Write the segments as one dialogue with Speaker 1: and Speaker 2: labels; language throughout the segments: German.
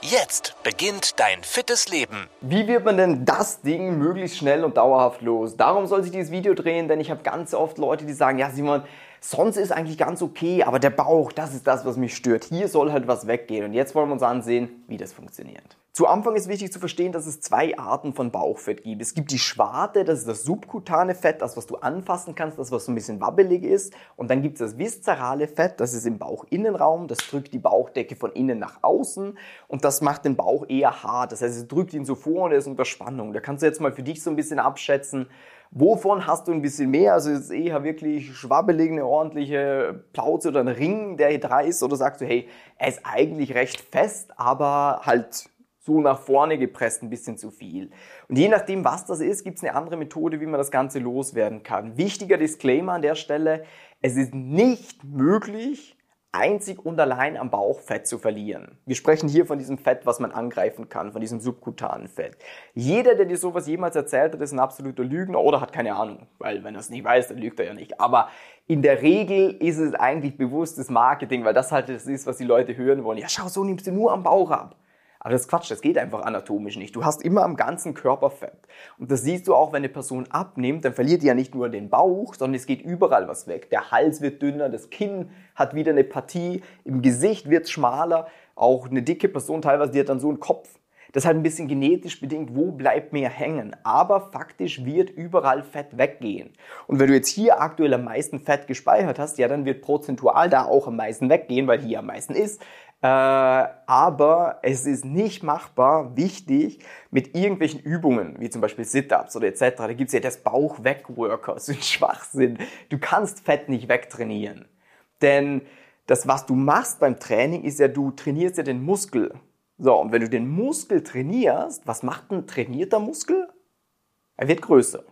Speaker 1: Jetzt beginnt dein fittes Leben.
Speaker 2: Wie wird man denn das Ding möglichst schnell und dauerhaft los? Darum soll sich dieses Video drehen, denn ich habe ganz oft Leute, die sagen, ja Simon, sonst ist eigentlich ganz okay, aber der Bauch, das ist das, was mich stört. Hier soll halt was weggehen. Und jetzt wollen wir uns ansehen, wie das funktioniert. Zu Anfang ist wichtig zu verstehen, dass es zwei Arten von Bauchfett gibt. Es gibt die Schwarte, das ist das subkutane Fett, das, was du anfassen kannst, das, was so ein bisschen wabbelig ist. Und dann gibt es das viszerale Fett, das ist im Bauchinnenraum, das drückt die Bauchdecke von innen nach außen und das macht den Bauch eher hart. Das heißt, es drückt ihn so vor und er ist unter Spannung. Da kannst du jetzt mal für dich so ein bisschen abschätzen, Wovon hast du ein bisschen mehr? Also ist eher wirklich schwabbelig, eine ordentliche Plauze oder ein Ring, der hier drei ist? Oder sagst du, hey, er ist eigentlich recht fest, aber halt so nach vorne gepresst ein bisschen zu viel. Und je nachdem, was das ist, gibt es eine andere Methode, wie man das Ganze loswerden kann. Wichtiger Disclaimer an der Stelle, es ist nicht möglich, einzig und allein am Bauch Fett zu verlieren. Wir sprechen hier von diesem Fett, was man angreifen kann, von diesem subkutanen Fett. Jeder, der dir sowas jemals erzählt hat, ist ein absoluter Lügner oder hat keine Ahnung, weil wenn er es nicht weiß, dann lügt er ja nicht. Aber in der Regel ist es eigentlich bewusstes Marketing, weil das halt das ist, was die Leute hören wollen. Ja, schau, so nimmst du nur am Bauch ab. Aber das ist Quatsch, das geht einfach anatomisch nicht. Du hast immer am ganzen Körper Fett. Und das siehst du auch, wenn eine Person abnimmt, dann verliert die ja nicht nur den Bauch, sondern es geht überall was weg. Der Hals wird dünner, das Kinn hat wieder eine Partie, im Gesicht wird es schmaler. Auch eine dicke Person teilweise, die hat dann so einen Kopf. Das ist halt ein bisschen genetisch bedingt, wo bleibt mehr hängen. Aber faktisch wird überall Fett weggehen. Und wenn du jetzt hier aktuell am meisten Fett gespeichert hast, ja, dann wird prozentual da auch am meisten weggehen, weil hier am meisten ist. Äh, aber es ist nicht machbar, wichtig, mit irgendwelchen Übungen, wie zum Beispiel Sit-Ups oder etc. Da gibt's ja das Bauch-Weg-Worker, so ein Schwachsinn. Du kannst Fett nicht wegtrainieren. Denn das, was du machst beim Training, ist ja, du trainierst ja den Muskel. So, und wenn du den Muskel trainierst, was macht ein trainierter Muskel? Er wird größer.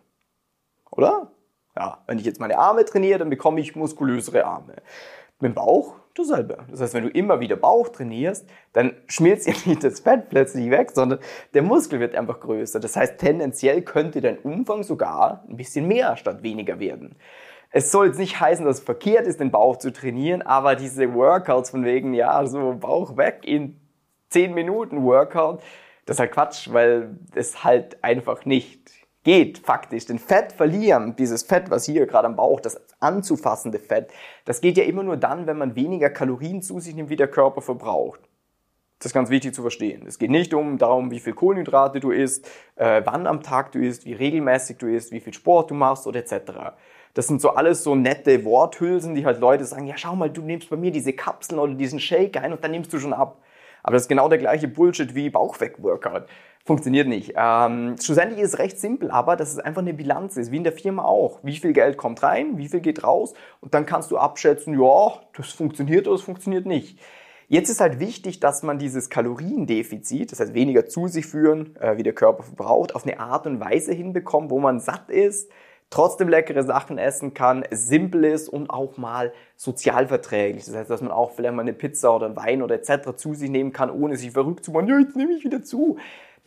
Speaker 2: Oder? Ja, wenn ich jetzt meine Arme trainiere, dann bekomme ich muskulösere Arme. Mit dem Bauch dasselbe. Das heißt, wenn du immer wieder Bauch trainierst, dann schmilzt ja nicht das Fett plötzlich weg, sondern der Muskel wird einfach größer. Das heißt, tendenziell könnte dein Umfang sogar ein bisschen mehr statt weniger werden. Es soll jetzt nicht heißen, dass es verkehrt ist, den Bauch zu trainieren, aber diese Workouts von wegen, ja, so Bauch weg in 10 Minuten Workout, das ist halt Quatsch, weil es halt einfach nicht geht faktisch. Denn Fett verlieren, dieses Fett, was hier gerade am Bauch, das anzufassende Fett, das geht ja immer nur dann, wenn man weniger Kalorien zu sich nimmt, wie der Körper verbraucht. Das ist ganz wichtig zu verstehen. Es geht nicht um darum, wie viel Kohlenhydrate du isst, äh, wann am Tag du isst, wie regelmäßig du isst, wie viel Sport du machst oder etc. Das sind so alles so nette Worthülsen, die halt Leute sagen, ja schau mal, du nimmst bei mir diese Kapseln oder diesen Shake ein und dann nimmst du schon ab. Aber das ist genau der gleiche Bullshit wie Bauchweg-Workout. Funktioniert nicht. Ähm, schlussendlich ist es recht simpel, aber dass es einfach eine Bilanz ist, wie in der Firma auch. Wie viel Geld kommt rein, wie viel geht raus und dann kannst du abschätzen, ja, das funktioniert oder das funktioniert nicht. Jetzt ist halt wichtig, dass man dieses Kaloriendefizit, das heißt weniger zu sich führen, äh, wie der Körper verbraucht, auf eine Art und Weise hinbekommt, wo man satt ist, trotzdem leckere Sachen essen kann, simpel ist und auch mal sozialverträglich. Das heißt, dass man auch vielleicht mal eine Pizza oder Wein oder etc. zu sich nehmen kann, ohne sich verrückt zu machen, ja, jetzt nehme ich wieder zu.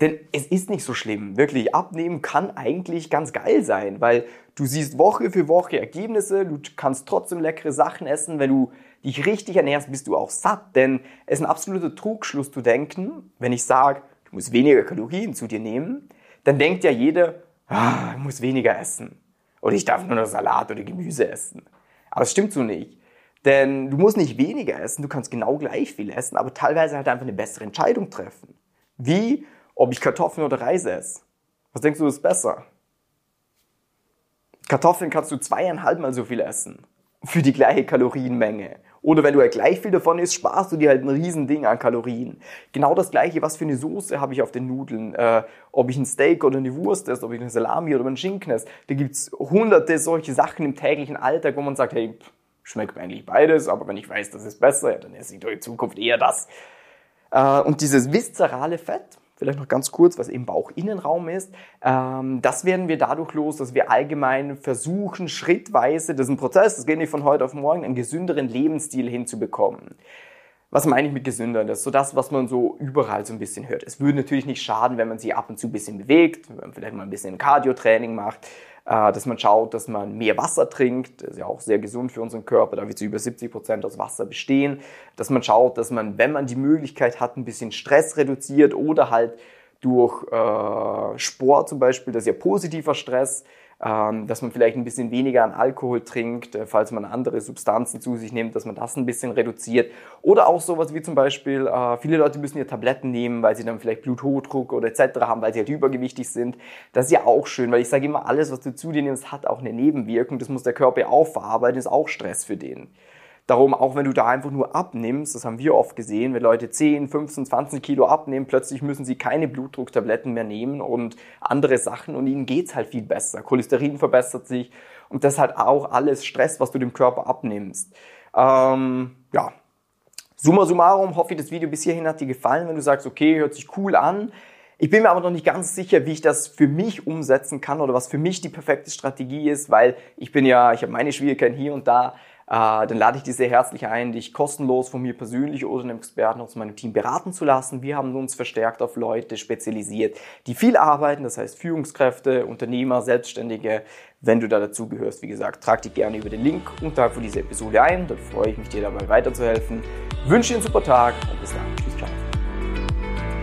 Speaker 2: Denn es ist nicht so schlimm. Wirklich, abnehmen kann eigentlich ganz geil sein, weil du siehst Woche für Woche Ergebnisse, du kannst trotzdem leckere Sachen essen. Wenn du dich richtig ernährst, bist du auch satt. Denn es ist ein absoluter Trugschluss zu denken, wenn ich sage, du musst weniger Kalorien zu dir nehmen, dann denkt ja jeder, ah, ich muss weniger essen. Oder ich darf nur noch Salat oder Gemüse essen. Aber es stimmt so nicht. Denn du musst nicht weniger essen, du kannst genau gleich viel essen, aber teilweise halt einfach eine bessere Entscheidung treffen. Wie ob ich Kartoffeln oder Reis esse. Was denkst du, ist besser? Kartoffeln kannst du zweieinhalb Mal so viel essen. Für die gleiche Kalorienmenge. Oder wenn du halt gleich viel davon isst, sparst du dir halt ein Riesending an Kalorien. Genau das gleiche, was für eine Soße habe ich auf den Nudeln. Äh, ob ich ein Steak oder eine Wurst esse, ob ich eine Salami oder einen Schinken esse. Da gibt's hunderte solche Sachen im täglichen Alltag, wo man sagt, hey, schmeckt mir eigentlich beides, aber wenn ich weiß, das ist besser, ja, dann esse ich doch in Zukunft eher das. Äh, und dieses viszerale Fett, vielleicht noch ganz kurz, was eben Bauchinnenraum ist. Ähm, das werden wir dadurch los, dass wir allgemein versuchen, schrittweise, das ist ein Prozess, das geht nicht von heute auf morgen, einen gesünderen Lebensstil hinzubekommen. Was meine ich mit gesünder? Das ist so das, was man so überall so ein bisschen hört. Es würde natürlich nicht schaden, wenn man sich ab und zu ein bisschen bewegt, wenn man vielleicht mal ein bisschen Cardio-Training macht, äh, dass man schaut, dass man mehr Wasser trinkt. Das ist ja auch sehr gesund für unseren Körper, da wir zu über 70 Prozent aus Wasser bestehen. Dass man schaut, dass man, wenn man die Möglichkeit hat, ein bisschen Stress reduziert oder halt durch äh, Sport zum Beispiel, das ist ja positiver Stress, dass man vielleicht ein bisschen weniger an Alkohol trinkt, äh, falls man andere Substanzen zu sich nimmt, dass man das ein bisschen reduziert. Oder auch sowas wie zum Beispiel, äh, viele Leute müssen ja Tabletten nehmen, weil sie dann vielleicht Bluthochdruck oder etc. haben, weil sie halt übergewichtig sind. Das ist ja auch schön, weil ich sage immer, alles, was du zu dir nimmst, hat auch eine Nebenwirkung. Das muss der Körper ja auch verarbeiten, ist auch Stress für den. Darum, auch wenn du da einfach nur abnimmst, das haben wir oft gesehen, wenn Leute 10, 15, 20 Kilo abnehmen, plötzlich müssen sie keine Blutdrucktabletten mehr nehmen und andere Sachen und ihnen geht's halt viel besser. Cholesterin verbessert sich und das hat auch alles Stress, was du dem Körper abnimmst. Ähm, ja, summa summarum, hoffe ich, das Video bis hierhin hat dir gefallen. Wenn du sagst, okay, hört sich cool an, ich bin mir aber noch nicht ganz sicher, wie ich das für mich umsetzen kann oder was für mich die perfekte Strategie ist, weil ich bin ja, ich habe meine Schwierigkeiten hier und da dann lade ich dich sehr herzlich ein, dich kostenlos von mir persönlich oder einem Experten aus meinem Team beraten zu lassen. Wir haben uns verstärkt auf Leute spezialisiert, die viel arbeiten, das heißt Führungskräfte, Unternehmer, Selbstständige. Wenn du da dazu gehörst, wie gesagt, trag dich gerne über den Link unterhalb von dieser Episode ein. Dann freue ich mich, dir dabei weiterzuhelfen. Wünsche dir einen super Tag und bis dann.